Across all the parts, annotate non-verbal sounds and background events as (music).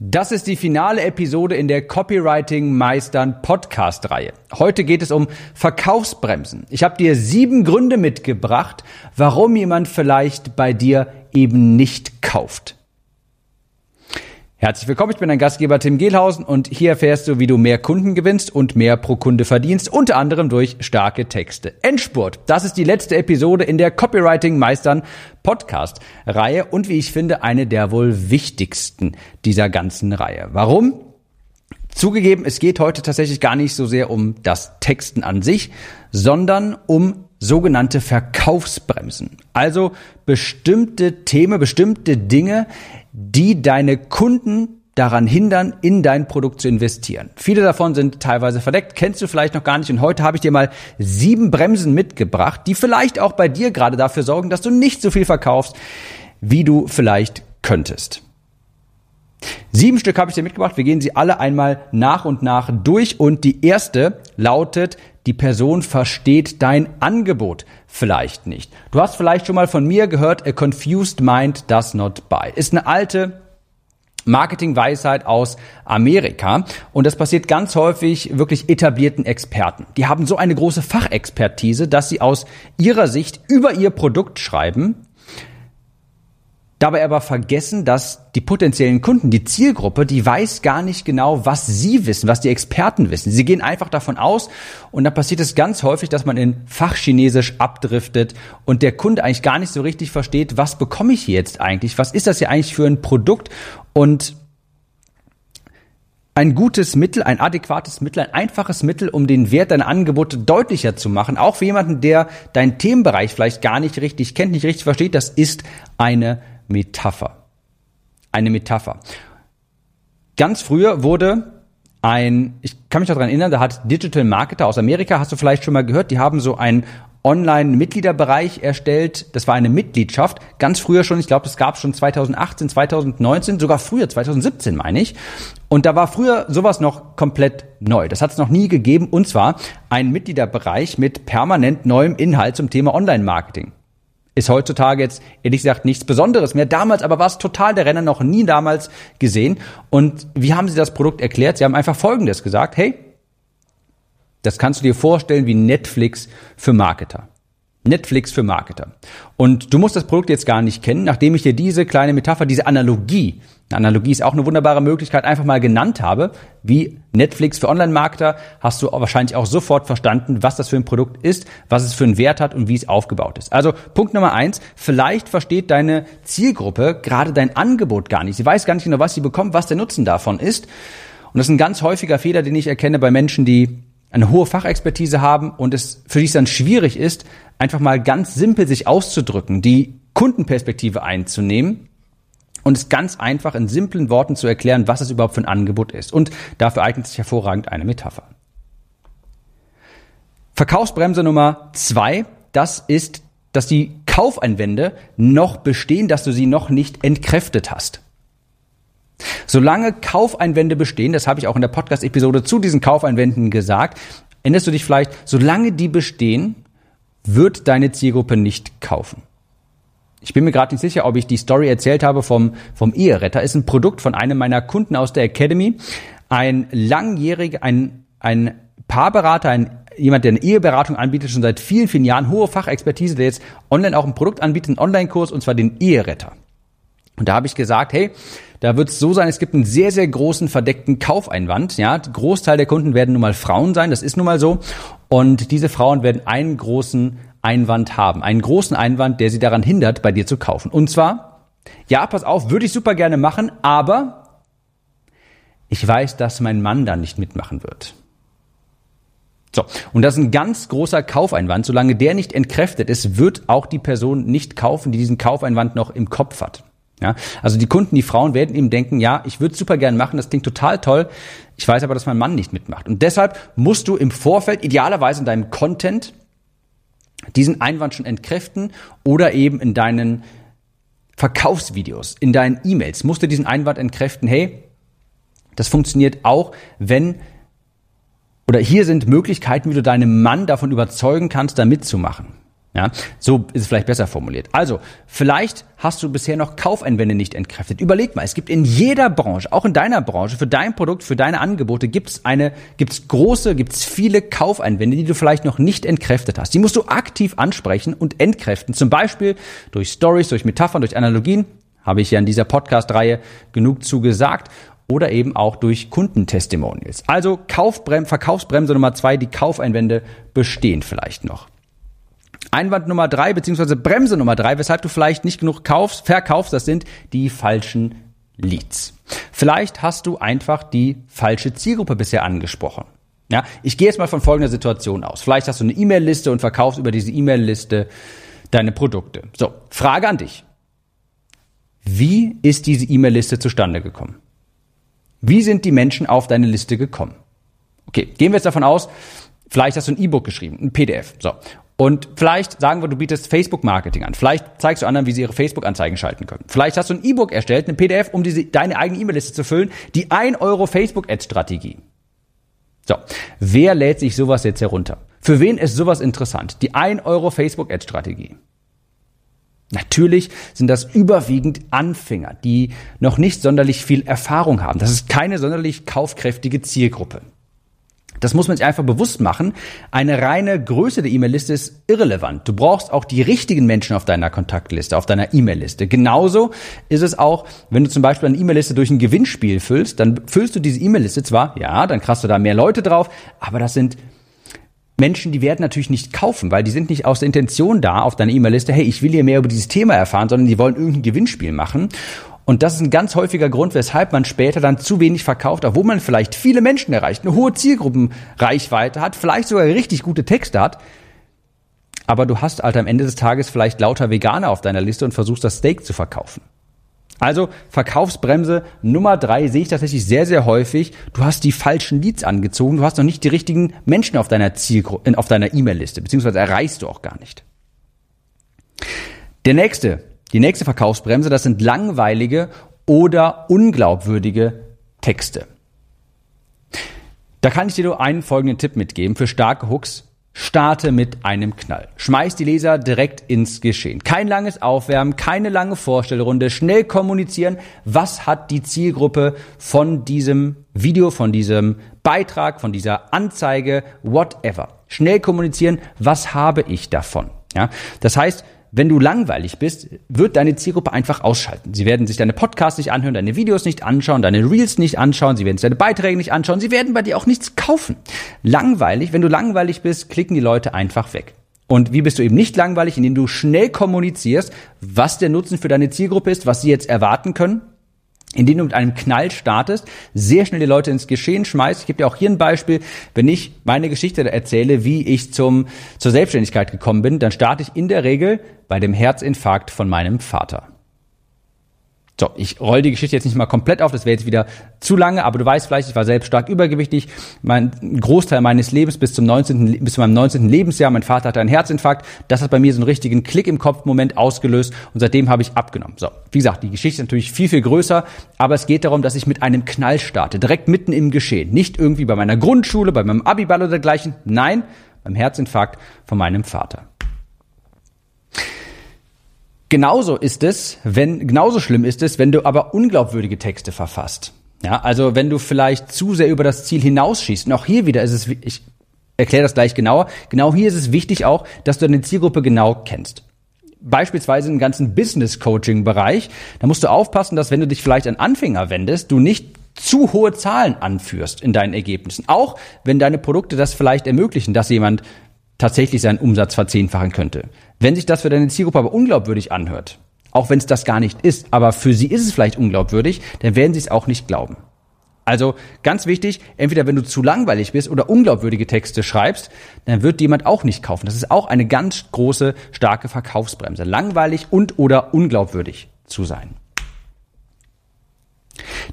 Das ist die finale Episode in der Copywriting Meistern Podcast Reihe. Heute geht es um Verkaufsbremsen. Ich habe dir sieben Gründe mitgebracht, warum jemand vielleicht bei dir eben nicht kauft. Herzlich willkommen, ich bin dein Gastgeber Tim Gehlhausen und hier erfährst du, wie du mehr Kunden gewinnst und mehr pro Kunde verdienst, unter anderem durch starke Texte. Endspurt, das ist die letzte Episode in der Copywriting Meistern Podcast Reihe und wie ich finde, eine der wohl wichtigsten dieser ganzen Reihe. Warum? Zugegeben, es geht heute tatsächlich gar nicht so sehr um das Texten an sich, sondern um sogenannte Verkaufsbremsen. Also bestimmte Themen, bestimmte Dinge, die deine Kunden daran hindern, in dein Produkt zu investieren. Viele davon sind teilweise verdeckt, kennst du vielleicht noch gar nicht. Und heute habe ich dir mal sieben Bremsen mitgebracht, die vielleicht auch bei dir gerade dafür sorgen, dass du nicht so viel verkaufst, wie du vielleicht könntest. Sieben Stück habe ich dir mitgebracht. Wir gehen sie alle einmal nach und nach durch. Und die erste lautet, die Person versteht dein Angebot vielleicht nicht. Du hast vielleicht schon mal von mir gehört, a confused mind does not buy. Ist eine alte Marketingweisheit aus Amerika. Und das passiert ganz häufig wirklich etablierten Experten. Die haben so eine große Fachexpertise, dass sie aus ihrer Sicht über ihr Produkt schreiben Dabei aber vergessen, dass die potenziellen Kunden, die Zielgruppe, die weiß gar nicht genau, was sie wissen, was die Experten wissen. Sie gehen einfach davon aus und dann passiert es ganz häufig, dass man in Fachchinesisch abdriftet und der Kunde eigentlich gar nicht so richtig versteht, was bekomme ich jetzt eigentlich? Was ist das hier eigentlich für ein Produkt? Und ein gutes Mittel, ein adäquates Mittel, ein einfaches Mittel, um den Wert deiner Angebote deutlicher zu machen, auch für jemanden, der deinen Themenbereich vielleicht gar nicht richtig kennt, nicht richtig versteht, das ist eine Metapher. Eine Metapher. Ganz früher wurde ein, ich kann mich daran erinnern, da hat Digital Marketer aus Amerika, hast du vielleicht schon mal gehört, die haben so einen Online-Mitgliederbereich erstellt. Das war eine Mitgliedschaft. Ganz früher schon, ich glaube, das gab schon 2018, 2019, sogar früher, 2017 meine ich. Und da war früher sowas noch komplett neu. Das hat es noch nie gegeben. Und zwar ein Mitgliederbereich mit permanent neuem Inhalt zum Thema Online-Marketing ist heutzutage jetzt ehrlich gesagt nichts Besonderes mehr. Damals aber war es total der Renner, noch nie damals gesehen. Und wie haben sie das Produkt erklärt? Sie haben einfach Folgendes gesagt, hey, das kannst du dir vorstellen wie Netflix für Marketer. Netflix für Marketer. Und du musst das Produkt jetzt gar nicht kennen, nachdem ich dir diese kleine Metapher, diese Analogie, eine Analogie ist auch eine wunderbare Möglichkeit, einfach mal genannt habe, wie Netflix für Online-Marketer, hast du wahrscheinlich auch sofort verstanden, was das für ein Produkt ist, was es für einen Wert hat und wie es aufgebaut ist. Also Punkt Nummer eins, vielleicht versteht deine Zielgruppe gerade dein Angebot gar nicht. Sie weiß gar nicht genau, was sie bekommt, was der Nutzen davon ist. Und das ist ein ganz häufiger Fehler, den ich erkenne bei Menschen, die eine hohe Fachexpertise haben und es für die es dann schwierig ist, einfach mal ganz simpel sich auszudrücken, die Kundenperspektive einzunehmen und es ganz einfach in simplen Worten zu erklären, was es überhaupt für ein Angebot ist. Und dafür eignet sich hervorragend eine Metapher. Verkaufsbremse Nummer zwei, das ist, dass die Kaufeinwände noch bestehen, dass du sie noch nicht entkräftet hast. Solange Kaufeinwände bestehen, das habe ich auch in der Podcast-Episode zu diesen Kaufeinwänden gesagt, erinnerst du dich vielleicht, solange die bestehen, wird deine Zielgruppe nicht kaufen. Ich bin mir gerade nicht sicher, ob ich die Story erzählt habe vom, vom Eheretter. Ist ein Produkt von einem meiner Kunden aus der Academy. Ein langjähriger, ein, ein Paarberater, ein jemand, der eine Eheberatung anbietet, schon seit vielen, vielen Jahren, hohe Fachexpertise, der jetzt online auch ein Produkt anbietet, einen Online-Kurs, und zwar den Eheretter. Und da habe ich gesagt, hey, da wird es so sein, es gibt einen sehr, sehr großen verdeckten Kaufeinwand. Ja, Großteil der Kunden werden nun mal Frauen sein, das ist nun mal so. Und diese Frauen werden einen großen Einwand haben, einen großen Einwand, der sie daran hindert, bei dir zu kaufen. Und zwar, ja, pass auf, würde ich super gerne machen, aber ich weiß, dass mein Mann da nicht mitmachen wird. So, und das ist ein ganz großer Kaufeinwand. Solange der nicht entkräftet ist, wird auch die Person nicht kaufen, die diesen Kaufeinwand noch im Kopf hat. Ja, also die Kunden, die Frauen werden eben denken, ja, ich würde super gern machen, das klingt total toll. Ich weiß aber, dass mein Mann nicht mitmacht. Und deshalb musst du im Vorfeld idealerweise in deinem Content diesen Einwand schon entkräften oder eben in deinen Verkaufsvideos, in deinen E-Mails musst du diesen Einwand entkräften. Hey, das funktioniert auch, wenn oder hier sind Möglichkeiten, wie du deinen Mann davon überzeugen kannst, da mitzumachen. Ja, so ist es vielleicht besser formuliert. Also, vielleicht hast du bisher noch Kaufeinwände nicht entkräftet. Überleg mal, es gibt in jeder Branche, auch in deiner Branche, für dein Produkt, für deine Angebote, gibt es eine, gibt es große, gibt es viele Kaufeinwände, die du vielleicht noch nicht entkräftet hast. Die musst du aktiv ansprechen und entkräften. Zum Beispiel durch Stories, durch Metaphern, durch Analogien. Habe ich ja in dieser Podcast-Reihe genug zugesagt oder eben auch durch Kundentestimonials. Also Kaufbrem Verkaufsbremse Nummer zwei, die Kaufeinwände bestehen vielleicht noch. Einwand Nummer drei, beziehungsweise Bremse Nummer drei, weshalb du vielleicht nicht genug kaufst, verkaufst, das sind die falschen Leads. Vielleicht hast du einfach die falsche Zielgruppe bisher angesprochen. Ja, ich gehe jetzt mal von folgender Situation aus. Vielleicht hast du eine E-Mail-Liste und verkaufst über diese E-Mail-Liste deine Produkte. So, Frage an dich. Wie ist diese E-Mail-Liste zustande gekommen? Wie sind die Menschen auf deine Liste gekommen? Okay, gehen wir jetzt davon aus, vielleicht hast du ein E-Book geschrieben, ein PDF. So. Und vielleicht sagen wir, du bietest Facebook-Marketing an. Vielleicht zeigst du anderen, wie sie ihre Facebook-Anzeigen schalten können. Vielleicht hast du ein E-Book erstellt, eine PDF, um diese, deine eigene E-Mail-Liste zu füllen, die 1 Euro Facebook-Ad-Strategie. So, wer lädt sich sowas jetzt herunter? Für wen ist sowas interessant? Die 1 Euro Facebook-Ad-Strategie. Natürlich sind das überwiegend Anfänger, die noch nicht sonderlich viel Erfahrung haben. Das ist keine sonderlich kaufkräftige Zielgruppe. Das muss man sich einfach bewusst machen. Eine reine Größe der E-Mail-Liste ist irrelevant. Du brauchst auch die richtigen Menschen auf deiner Kontaktliste, auf deiner E-Mail-Liste. Genauso ist es auch, wenn du zum Beispiel eine E-Mail-Liste durch ein Gewinnspiel füllst, dann füllst du diese E-Mail-Liste zwar, ja, dann kriegst du da mehr Leute drauf, aber das sind Menschen, die werden natürlich nicht kaufen, weil die sind nicht aus der Intention da auf deiner E-Mail-Liste, hey, ich will hier mehr über dieses Thema erfahren, sondern die wollen irgendein Gewinnspiel machen. Und das ist ein ganz häufiger Grund, weshalb man später dann zu wenig verkauft, obwohl man vielleicht viele Menschen erreicht, eine hohe Zielgruppenreichweite hat, vielleicht sogar richtig gute Texte hat. Aber du hast halt am Ende des Tages vielleicht lauter Veganer auf deiner Liste und versuchst das Steak zu verkaufen. Also Verkaufsbremse Nummer drei sehe ich tatsächlich sehr, sehr häufig. Du hast die falschen Leads angezogen, du hast noch nicht die richtigen Menschen auf deiner Zielgruppe, auf deiner E-Mail-Liste, beziehungsweise erreichst du auch gar nicht. Der nächste die nächste Verkaufsbremse, das sind langweilige oder unglaubwürdige Texte. Da kann ich dir nur einen folgenden Tipp mitgeben für starke Hooks. Starte mit einem Knall. Schmeiß die Leser direkt ins Geschehen. Kein langes Aufwärmen, keine lange Vorstellrunde, schnell kommunizieren. Was hat die Zielgruppe von diesem Video, von diesem Beitrag, von dieser Anzeige, whatever. Schnell kommunizieren. Was habe ich davon? Ja, das heißt, wenn du langweilig bist, wird deine Zielgruppe einfach ausschalten. Sie werden sich deine Podcasts nicht anhören, deine Videos nicht anschauen, deine Reels nicht anschauen, sie werden sich deine Beiträge nicht anschauen, sie werden bei dir auch nichts kaufen. Langweilig, wenn du langweilig bist, klicken die Leute einfach weg. Und wie bist du eben nicht langweilig, indem du schnell kommunizierst, was der Nutzen für deine Zielgruppe ist, was sie jetzt erwarten können indem du mit einem Knall startest, sehr schnell die Leute ins Geschehen schmeißt. Ich gebe dir auch hier ein Beispiel. Wenn ich meine Geschichte erzähle, wie ich zum, zur Selbstständigkeit gekommen bin, dann starte ich in der Regel bei dem Herzinfarkt von meinem Vater. So, ich roll die Geschichte jetzt nicht mal komplett auf, das wäre jetzt wieder zu lange, aber du weißt vielleicht, ich war selbst stark übergewichtig. Mein Großteil meines Lebens bis zum 19., bis zu meinem 19. Lebensjahr, mein Vater hatte einen Herzinfarkt. Das hat bei mir so einen richtigen Klick im Kopf-Moment ausgelöst und seitdem habe ich abgenommen. So, wie gesagt, die Geschichte ist natürlich viel, viel größer, aber es geht darum, dass ich mit einem Knall starte, direkt mitten im Geschehen. Nicht irgendwie bei meiner Grundschule, bei meinem Abiball oder dergleichen. Nein, beim Herzinfarkt von meinem Vater. Genauso ist es, wenn, genauso schlimm ist es, wenn du aber unglaubwürdige Texte verfasst. Ja, also wenn du vielleicht zu sehr über das Ziel hinausschießt. Und auch hier wieder ist es, ich erkläre das gleich genauer. Genau hier ist es wichtig auch, dass du deine Zielgruppe genau kennst. Beispielsweise im ganzen Business-Coaching-Bereich. Da musst du aufpassen, dass wenn du dich vielleicht an Anfänger wendest, du nicht zu hohe Zahlen anführst in deinen Ergebnissen. Auch wenn deine Produkte das vielleicht ermöglichen, dass jemand tatsächlich seinen Umsatz verzehnfachen könnte. Wenn sich das für deine Zielgruppe aber unglaubwürdig anhört, auch wenn es das gar nicht ist, aber für sie ist es vielleicht unglaubwürdig, dann werden sie es auch nicht glauben. Also ganz wichtig, entweder wenn du zu langweilig bist oder unglaubwürdige Texte schreibst, dann wird jemand auch nicht kaufen. Das ist auch eine ganz große, starke Verkaufsbremse. Langweilig und oder unglaubwürdig zu sein.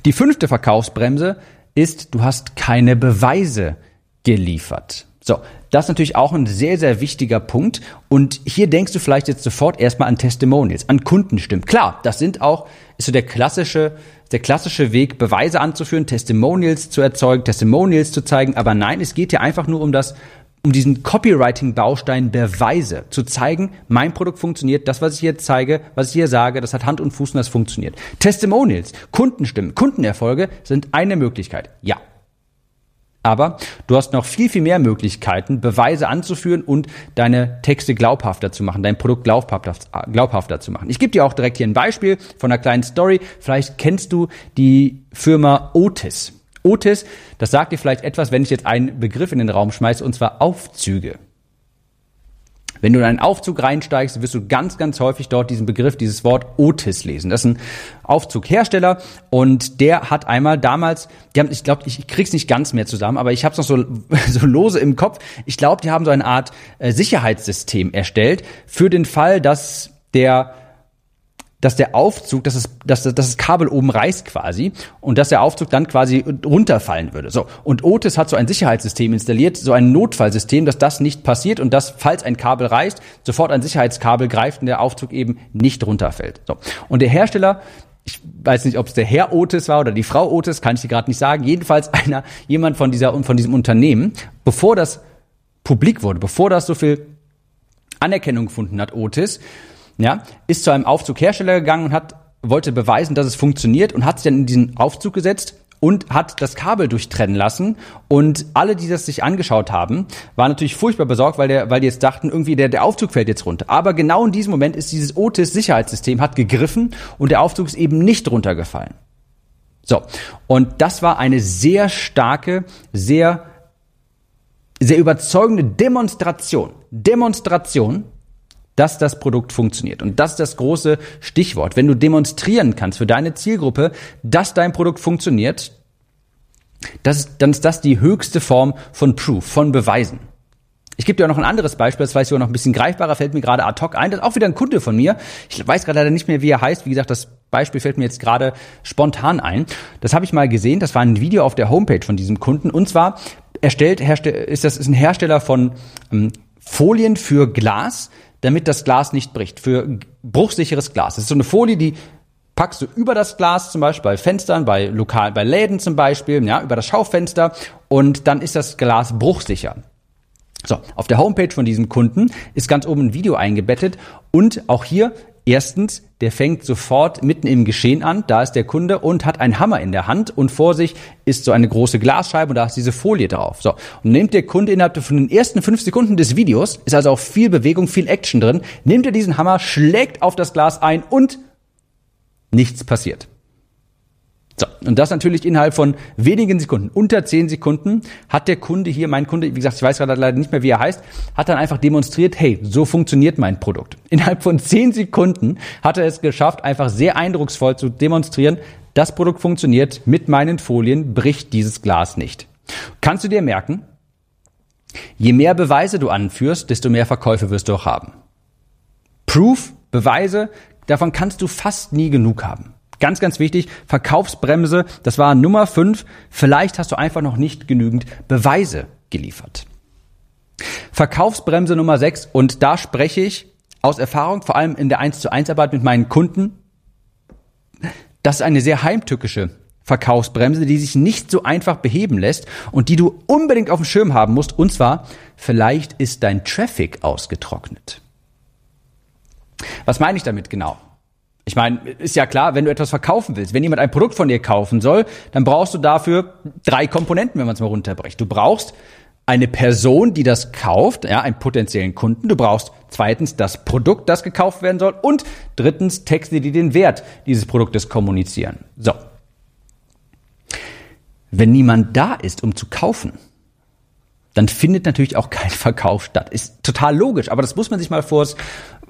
Die fünfte Verkaufsbremse ist, du hast keine Beweise geliefert. So, das ist natürlich auch ein sehr, sehr wichtiger Punkt. Und hier denkst du vielleicht jetzt sofort erstmal an Testimonials, an Kundenstimmen. Klar, das sind auch, ist so der klassische, der klassische Weg, Beweise anzuführen, Testimonials zu erzeugen, Testimonials zu zeigen. Aber nein, es geht hier einfach nur um das um diesen Copywriting-Baustein Beweise zu zeigen, mein Produkt funktioniert, das, was ich hier zeige, was ich hier sage, das hat Hand und Fuß und das funktioniert. Testimonials, Kundenstimmen, Kundenerfolge sind eine Möglichkeit. Ja. Aber du hast noch viel, viel mehr Möglichkeiten, Beweise anzuführen und deine Texte glaubhafter zu machen, dein Produkt glaubhafter, zu machen. Ich gebe dir auch direkt hier ein Beispiel von einer kleinen Story. Vielleicht kennst du die Firma Otis. Otis, das sagt dir vielleicht etwas, wenn ich jetzt einen Begriff in den Raum schmeiße, und zwar Aufzüge. Wenn du in einen Aufzug reinsteigst, wirst du ganz, ganz häufig dort diesen Begriff, dieses Wort Otis lesen. Das ist ein Aufzughersteller und der hat einmal damals, die haben, ich glaube, ich krieg's nicht ganz mehr zusammen, aber ich habe es noch so, (laughs) so lose im Kopf. Ich glaube, die haben so eine Art äh, Sicherheitssystem erstellt für den Fall, dass der dass der Aufzug, dass, es, dass, dass das Kabel oben reißt quasi und dass der Aufzug dann quasi runterfallen würde. So und Otis hat so ein Sicherheitssystem installiert, so ein Notfallsystem, dass das nicht passiert und dass falls ein Kabel reißt, sofort ein Sicherheitskabel greift und der Aufzug eben nicht runterfällt. So und der Hersteller ich weiß nicht, ob es der Herr Otis war oder die Frau Otis, kann ich dir gerade nicht sagen. Jedenfalls einer, jemand von dieser von diesem Unternehmen, bevor das publik wurde, bevor das so viel Anerkennung gefunden hat, Otis, ja, ist zu einem Aufzughersteller gegangen und hat, wollte beweisen, dass es funktioniert und hat sich dann in diesen Aufzug gesetzt und hat das Kabel durchtrennen lassen. Und alle, die das sich angeschaut haben, waren natürlich furchtbar besorgt, weil, der, weil die jetzt dachten, irgendwie der, der Aufzug fällt jetzt runter. Aber genau in diesem Moment ist dieses Otis-Sicherheitssystem hat gegriffen und der Aufzug ist eben nicht runtergefallen. So. Und das war eine sehr starke, sehr, sehr überzeugende Demonstration. Demonstration dass das Produkt funktioniert. Und das ist das große Stichwort. Wenn du demonstrieren kannst für deine Zielgruppe, dass dein Produkt funktioniert, das dann ist das die höchste Form von Proof, von Beweisen. Ich gebe dir auch noch ein anderes Beispiel, das weiß ich auch noch ein bisschen greifbarer, fällt mir gerade ad hoc ein. Das ist auch wieder ein Kunde von mir. Ich weiß gerade leider nicht mehr, wie er heißt. Wie gesagt, das Beispiel fällt mir jetzt gerade spontan ein. Das habe ich mal gesehen. Das war ein Video auf der Homepage von diesem Kunden. Und zwar erstellt, ist das ist ein Hersteller von ähm, Folien für Glas, damit das Glas nicht bricht. Für bruchsicheres Glas. Das ist so eine Folie, die packst du über das Glas zum Beispiel bei Fenstern, bei lokal, bei Läden zum Beispiel, ja, über das Schaufenster und dann ist das Glas bruchsicher. So, auf der Homepage von diesem Kunden ist ganz oben ein Video eingebettet und auch hier Erstens, der fängt sofort mitten im Geschehen an, da ist der Kunde und hat einen Hammer in der Hand und vor sich ist so eine große Glasscheibe und da ist diese Folie drauf. So, und nimmt der Kunde innerhalb von den ersten fünf Sekunden des Videos, ist also auch viel Bewegung, viel Action drin, nimmt er diesen Hammer, schlägt auf das Glas ein und nichts passiert. So, und das natürlich innerhalb von wenigen Sekunden, unter zehn Sekunden, hat der Kunde hier, mein Kunde, wie gesagt, ich weiß gerade leider nicht mehr, wie er heißt, hat dann einfach demonstriert, hey, so funktioniert mein Produkt. (laughs) Innerhalb von zehn Sekunden hat er es geschafft, einfach sehr eindrucksvoll zu demonstrieren, das Produkt funktioniert, mit meinen Folien bricht dieses Glas nicht. Kannst du dir merken, je mehr Beweise du anführst, desto mehr Verkäufe wirst du auch haben. Proof, Beweise, davon kannst du fast nie genug haben. Ganz, ganz wichtig, Verkaufsbremse, das war Nummer 5. Vielleicht hast du einfach noch nicht genügend Beweise geliefert. Verkaufsbremse Nummer 6 und da spreche ich aus Erfahrung, vor allem in der 1 zu 1 Arbeit mit meinen Kunden. Das ist eine sehr heimtückische Verkaufsbremse, die sich nicht so einfach beheben lässt und die du unbedingt auf dem Schirm haben musst. Und zwar, vielleicht ist dein Traffic ausgetrocknet. Was meine ich damit genau? Ich meine, ist ja klar, wenn du etwas verkaufen willst, wenn jemand ein Produkt von dir kaufen soll, dann brauchst du dafür drei Komponenten, wenn man es mal runterbricht. Du brauchst eine Person, die das kauft, ja, einen potenziellen Kunden. Du brauchst zweitens das Produkt, das gekauft werden soll. Und drittens Texte, die den Wert dieses Produktes kommunizieren. So. Wenn niemand da ist, um zu kaufen, dann findet natürlich auch kein (laughs) Verkauf statt. Ist total logisch, aber das muss man sich mal vors,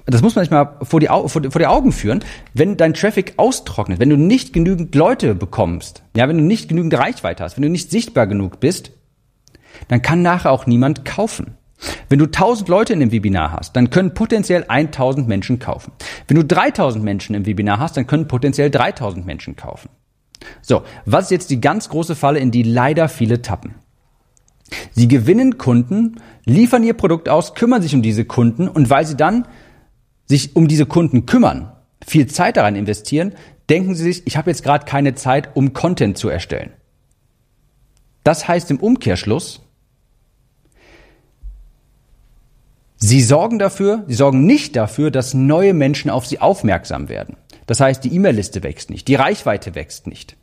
das muss man sich mal vor die, vor, die Augen führen, wenn dein Traffic austrocknet, wenn du nicht genügend Leute bekommst, ja, wenn du nicht genügend Reichweite hast, wenn du nicht sichtbar genug bist, dann kann nachher auch niemand kaufen. Wenn du 1000 Leute in dem Webinar hast, dann können potenziell 1000 Menschen kaufen. Wenn du 3000 Menschen im Webinar hast, dann können potenziell 3000 Menschen kaufen. So, was ist jetzt die ganz große Falle, in die leider viele tappen? Sie gewinnen Kunden, liefern ihr Produkt aus, kümmern sich um diese Kunden und weil sie dann sich um diese Kunden kümmern, viel Zeit daran investieren, denken sie sich, ich habe jetzt gerade keine Zeit, um Content zu erstellen. Das heißt im Umkehrschluss, Sie sorgen dafür, sie sorgen nicht dafür, dass neue Menschen auf sie aufmerksam werden. Das heißt, die E-Mail-Liste wächst nicht, die Reichweite wächst nicht.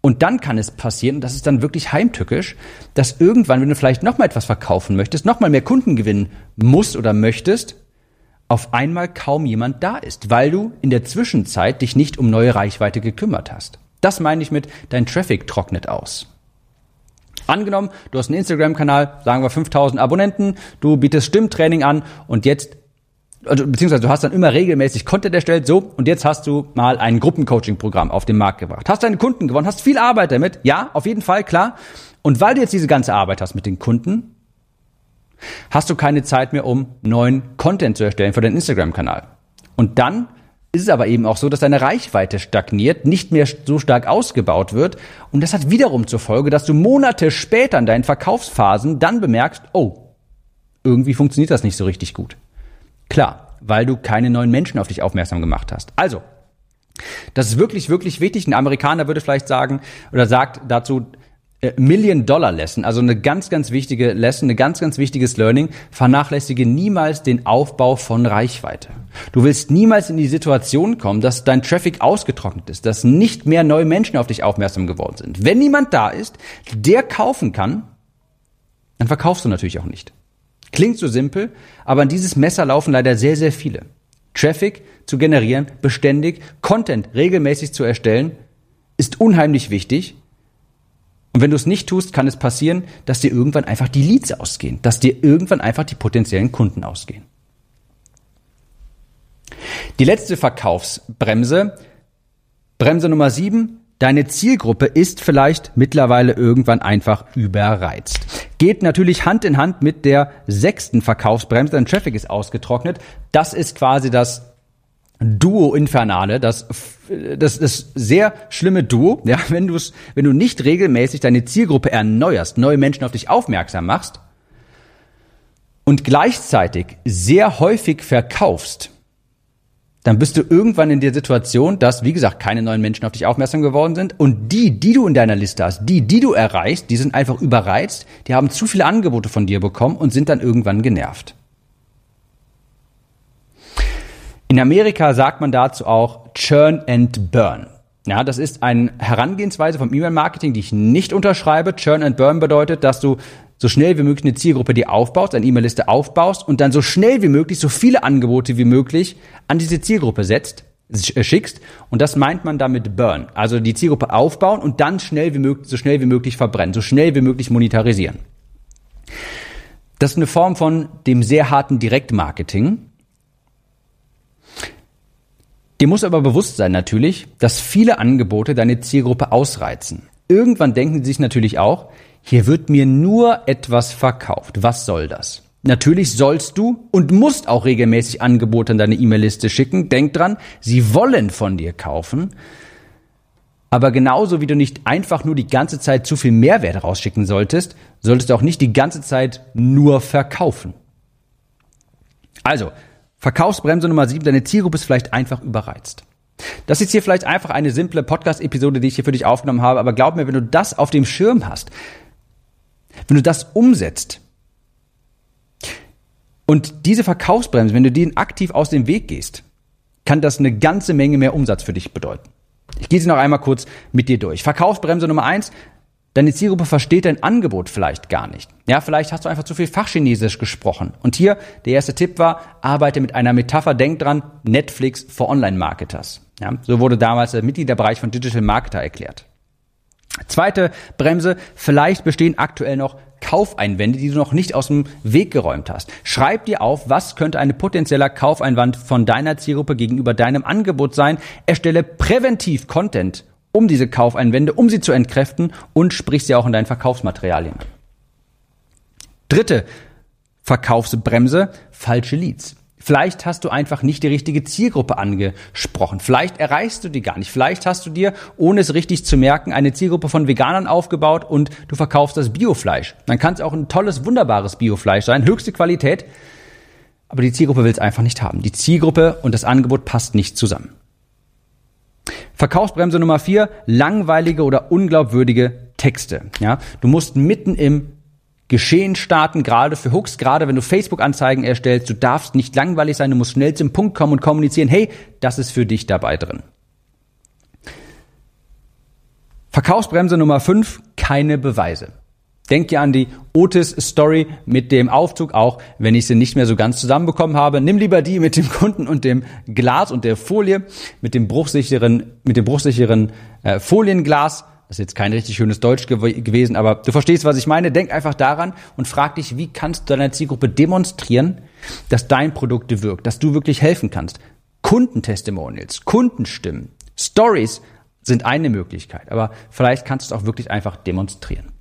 Und dann kann es passieren, das ist dann wirklich heimtückisch, dass irgendwann, wenn du vielleicht nochmal etwas verkaufen möchtest, nochmal mehr Kunden gewinnen musst oder möchtest, auf einmal kaum jemand da ist, weil du in der Zwischenzeit dich nicht um neue Reichweite gekümmert hast. Das meine ich mit, dein Traffic trocknet aus. Angenommen, du hast einen Instagram-Kanal, sagen wir 5000 Abonnenten, du bietest Stimmtraining an und jetzt also, beziehungsweise du hast dann immer regelmäßig Content erstellt, so, und jetzt hast du mal ein Gruppencoaching-Programm auf den Markt gebracht. Hast deine Kunden gewonnen, hast viel Arbeit damit, ja, auf jeden Fall, klar. Und weil du jetzt diese ganze Arbeit hast mit den Kunden, hast du keine Zeit mehr, um neuen Content zu erstellen für deinen Instagram-Kanal. Und dann ist es aber eben auch so, dass deine Reichweite stagniert, nicht mehr so stark ausgebaut wird. Und das hat wiederum zur Folge, dass du Monate später in deinen Verkaufsphasen dann bemerkst, oh, irgendwie funktioniert das nicht so richtig gut. Klar, weil du keine neuen Menschen auf dich aufmerksam gemacht hast. Also, das ist wirklich, wirklich wichtig. Ein Amerikaner würde vielleicht sagen oder sagt dazu, äh, Million-Dollar-Lesson, also eine ganz, ganz wichtige Lesson, eine ganz, ganz wichtiges Learning. Vernachlässige niemals den Aufbau von Reichweite. Du willst niemals in die Situation kommen, dass dein Traffic ausgetrocknet ist, dass nicht mehr neue Menschen auf dich aufmerksam geworden sind. Wenn niemand da ist, der kaufen kann, dann verkaufst du natürlich auch nicht. Klingt so simpel, aber an dieses Messer laufen leider sehr, sehr viele. Traffic zu generieren, beständig, Content regelmäßig zu erstellen, ist unheimlich wichtig. Und wenn du es nicht tust, kann es passieren, dass dir irgendwann einfach die Leads ausgehen, dass dir irgendwann einfach die potenziellen Kunden ausgehen. Die letzte Verkaufsbremse, Bremse Nummer sieben, Deine Zielgruppe ist vielleicht mittlerweile irgendwann einfach überreizt. Geht natürlich Hand in Hand mit der sechsten Verkaufsbremse, dein Traffic ist ausgetrocknet. Das ist quasi das Duo Infernale, das, das, das sehr schlimme Duo, ja, wenn du es, wenn du nicht regelmäßig deine Zielgruppe erneuerst, neue Menschen auf dich aufmerksam machst und gleichzeitig sehr häufig verkaufst, dann bist du irgendwann in der Situation, dass, wie gesagt, keine neuen Menschen auf dich aufmerksam geworden sind und die, die du in deiner Liste hast, die, die du erreichst, die sind einfach überreizt, die haben zu viele Angebote von dir bekommen und sind dann irgendwann genervt. In Amerika sagt man dazu auch Churn and Burn. Ja, das ist eine Herangehensweise vom E-Mail-Marketing, die ich nicht unterschreibe. Churn and Burn bedeutet, dass du so schnell wie möglich eine Zielgruppe dir aufbaust, eine E-Mail-Liste aufbaust und dann so schnell wie möglich so viele Angebote wie möglich an diese Zielgruppe setzt, äh, schickst und das meint man damit Burn. Also die Zielgruppe aufbauen und dann schnell wie möglich, so schnell wie möglich verbrennen, so schnell wie möglich monetarisieren. Das ist eine Form von dem sehr harten Direktmarketing. Dir muss aber bewusst sein natürlich, dass viele Angebote deine Zielgruppe ausreizen. Irgendwann denken sie sich natürlich auch, hier wird mir nur etwas verkauft. Was soll das? Natürlich sollst du und musst auch regelmäßig Angebote an deine E-Mail-Liste schicken. Denk dran, sie wollen von dir kaufen. Aber genauso wie du nicht einfach nur die ganze Zeit zu viel Mehrwert rausschicken solltest, solltest du auch nicht die ganze Zeit nur verkaufen. Also, Verkaufsbremse Nummer 7, deine Zielgruppe ist vielleicht einfach überreizt. Das ist hier vielleicht einfach eine simple Podcast-Episode, die ich hier für dich aufgenommen habe, aber glaub mir, wenn du das auf dem Schirm hast, wenn du das umsetzt und diese Verkaufsbremse, wenn du denen aktiv aus dem Weg gehst, kann das eine ganze Menge mehr Umsatz für dich bedeuten. Ich gehe sie noch einmal kurz mit dir durch. Verkaufsbremse Nummer eins. Deine Zielgruppe versteht dein Angebot vielleicht gar nicht. Ja, vielleicht hast du einfach zu viel Fachchinesisch gesprochen. Und hier, der erste Tipp war, arbeite mit einer Metapher, denk dran, Netflix für Online-Marketers. Ja, so wurde damals der Mitgliederbereich von Digital Marketer erklärt. Zweite Bremse, vielleicht bestehen aktuell noch Kaufeinwände, die du noch nicht aus dem Weg geräumt hast. Schreib dir auf, was könnte ein potenzieller Kaufeinwand von deiner Zielgruppe gegenüber deinem Angebot sein. Erstelle präventiv Content um diese Kaufeinwände, um sie zu entkräften und sprich sie auch in deinen Verkaufsmaterialien. Dritte Verkaufsbremse, falsche Leads. Vielleicht hast du einfach nicht die richtige Zielgruppe angesprochen. Vielleicht erreichst du die gar nicht. Vielleicht hast du dir, ohne es richtig zu merken, eine Zielgruppe von Veganern aufgebaut und du verkaufst das Biofleisch. Dann kann es auch ein tolles, wunderbares Biofleisch sein, höchste Qualität. Aber die Zielgruppe will es einfach nicht haben. Die Zielgruppe und das Angebot passt nicht zusammen. Verkaufsbremse Nummer vier, langweilige oder unglaubwürdige Texte. Ja, du musst mitten im Geschehen starten, gerade für Hooks, gerade wenn du Facebook-Anzeigen erstellst. Du darfst nicht langweilig sein, du musst schnell zum Punkt kommen und kommunizieren. Hey, das ist für dich dabei drin. Verkaufsbremse Nummer 5, keine Beweise. Denk dir an die Otis-Story mit dem Aufzug, auch wenn ich sie nicht mehr so ganz zusammenbekommen habe. Nimm lieber die mit dem Kunden und dem Glas und der Folie, mit dem bruchsicheren, mit dem bruchsicheren äh, Folienglas. Das ist jetzt kein richtig schönes Deutsch gew gewesen, aber du verstehst, was ich meine. Denk einfach daran und frag dich, wie kannst du deiner Zielgruppe demonstrieren, dass dein Produkt wirkt, dass du wirklich helfen kannst. Kundentestimonials, Kundenstimmen, Stories sind eine Möglichkeit, aber vielleicht kannst du es auch wirklich einfach demonstrieren.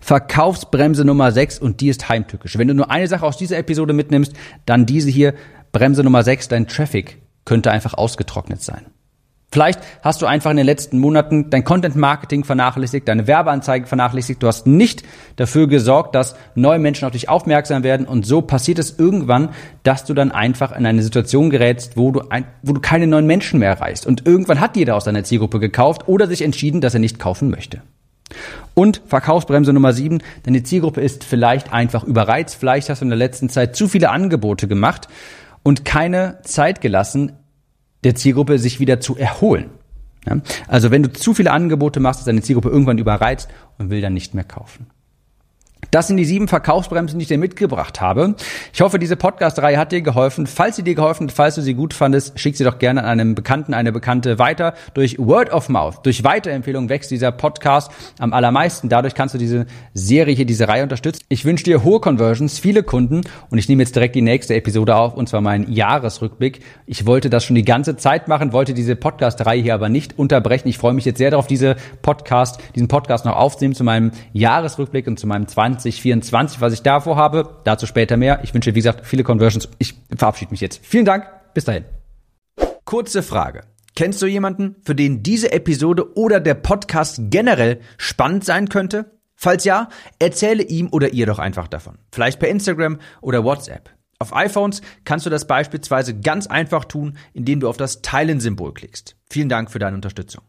Verkaufsbremse Nummer 6 und die ist heimtückisch. Wenn du nur eine Sache aus dieser Episode mitnimmst, dann diese hier, Bremse Nummer 6, dein Traffic könnte einfach ausgetrocknet sein. Vielleicht hast du einfach in den letzten Monaten dein Content Marketing vernachlässigt, deine Werbeanzeigen vernachlässigt. Du hast nicht dafür gesorgt, dass neue Menschen auf dich aufmerksam werden. Und so passiert es irgendwann, dass du dann einfach in eine Situation gerätst, wo du, ein, wo du keine neuen Menschen mehr erreichst. Und irgendwann hat jeder aus deiner Zielgruppe gekauft oder sich entschieden, dass er nicht kaufen möchte. Und Verkaufsbremse Nummer 7, deine Zielgruppe ist vielleicht einfach überreizt. Vielleicht hast du in der letzten Zeit zu viele Angebote gemacht und keine Zeit gelassen, der Zielgruppe sich wieder zu erholen. Also wenn du zu viele Angebote machst, ist deine Zielgruppe irgendwann überreizt und will dann nicht mehr kaufen. Das sind die sieben Verkaufsbremsen, die ich dir mitgebracht habe. Ich hoffe, diese Podcast-Reihe hat dir geholfen. Falls sie dir geholfen hat, falls du sie gut fandest, schick sie doch gerne an einen Bekannten, eine Bekannte weiter. Durch Word of Mouth, durch Weiterempfehlung wächst dieser Podcast am allermeisten. Dadurch kannst du diese Serie hier, diese Reihe unterstützen. Ich wünsche dir hohe Conversions, viele Kunden und ich nehme jetzt direkt die nächste Episode auf und zwar meinen Jahresrückblick. Ich wollte das schon die ganze Zeit machen, wollte diese Podcast-Reihe hier aber nicht unterbrechen. Ich freue mich jetzt sehr darauf, diese Podcast, diesen Podcast noch aufzunehmen zu meinem Jahresrückblick und zu meinem 20 2024, was ich davor habe. Dazu später mehr. Ich wünsche, wie gesagt, viele Conversions. Ich verabschiede mich jetzt. Vielen Dank. Bis dahin. Kurze Frage. Kennst du jemanden, für den diese Episode oder der Podcast generell spannend sein könnte? Falls ja, erzähle ihm oder ihr doch einfach davon. Vielleicht per Instagram oder WhatsApp. Auf iPhones kannst du das beispielsweise ganz einfach tun, indem du auf das Teilen-Symbol klickst. Vielen Dank für deine Unterstützung.